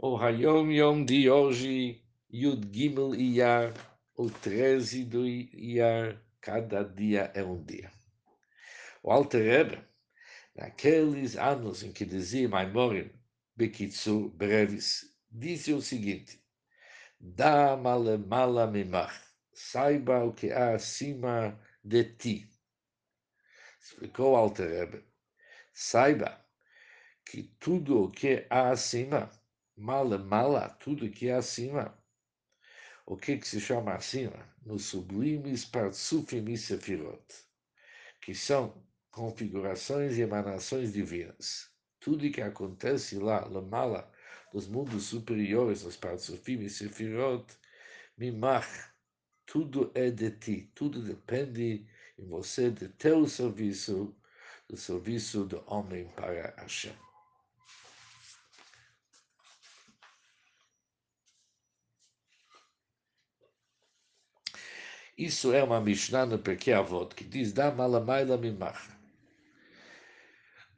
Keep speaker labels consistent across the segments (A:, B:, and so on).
A: O Hayom Yom de hoje, Yud Gimel Iyar, o 13 do Iyar, cada dia é um dia. O Alter Rebbe, naqueles anos em que dizia Maimorim, Bekitsu, breves, disse o seguinte, Dá male mala mimach, saiba o que há acima de ti. Explicou o Alter Rebbe, saiba que tudo o que há acima mala, mala, tudo que é acima. O que, que se chama acima? Nos sublimes partsufim e sefirot, que são configurações e emanações divinas. Tudo que acontece lá, la mala, nos mundos superiores, nos partsufim e sefirot, mimach, tudo é de ti, tudo depende em você, de teu serviço, do serviço do homem para Hashem. Isso é uma Mishnah no Perkei Avot, que diz, dá malamaila mimach.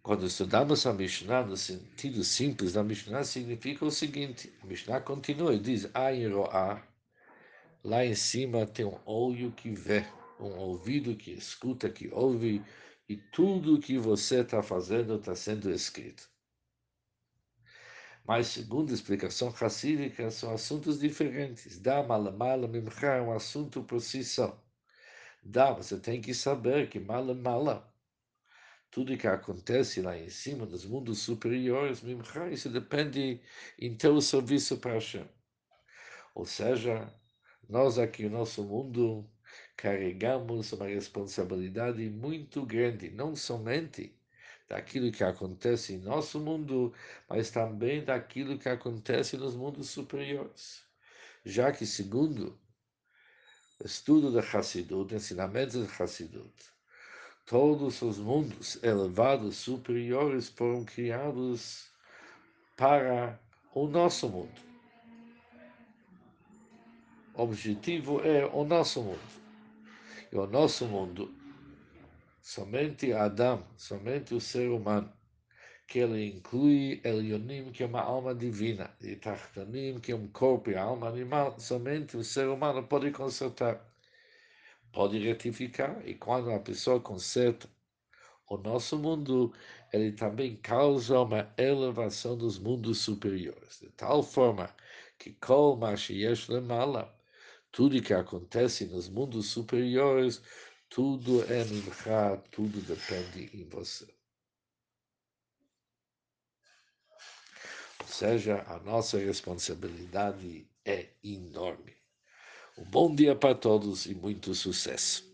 A: Quando estudamos a Mishnah no sentido simples da Mishnah, significa o seguinte, a Mishnah continua e diz, lá em cima tem um olho que vê, um ouvido que escuta, que ouve, e tudo que você está fazendo está sendo escrito. Mas, segundo a explicação racídica, são assuntos diferentes. Dá malamala mimcha é um assunto por si só. Dá, você tem que saber que malamala, tudo que acontece lá em cima, nos mundos superiores, mimcha, isso depende em teu serviço para Hashem. Ou seja, nós aqui no nosso mundo carregamos uma responsabilidade muito grande, não somente daquilo que acontece em nosso mundo, mas também daquilo que acontece nos mundos superiores. Já que, segundo o estudo da Hassidut, ensinamentos da Hassidut, todos os mundos elevados superiores foram criados para o nosso mundo. O objetivo é o nosso mundo. E o nosso mundo somente Adam, somente o ser humano, que ele inclui Elionim, que é uma alma divina, e Tachtanim, que é um corpo e alma animal, somente o ser humano pode consertar, pode retificar, e quando a pessoa conserta o nosso mundo, ele também causa uma elevação dos mundos superiores, de tal forma que Kol Mashiach Lemala, tudo que acontece nos mundos superiores, tudo é mincha, tudo depende em você. Ou seja, a nossa responsabilidade é enorme. Um bom dia para todos e muito sucesso.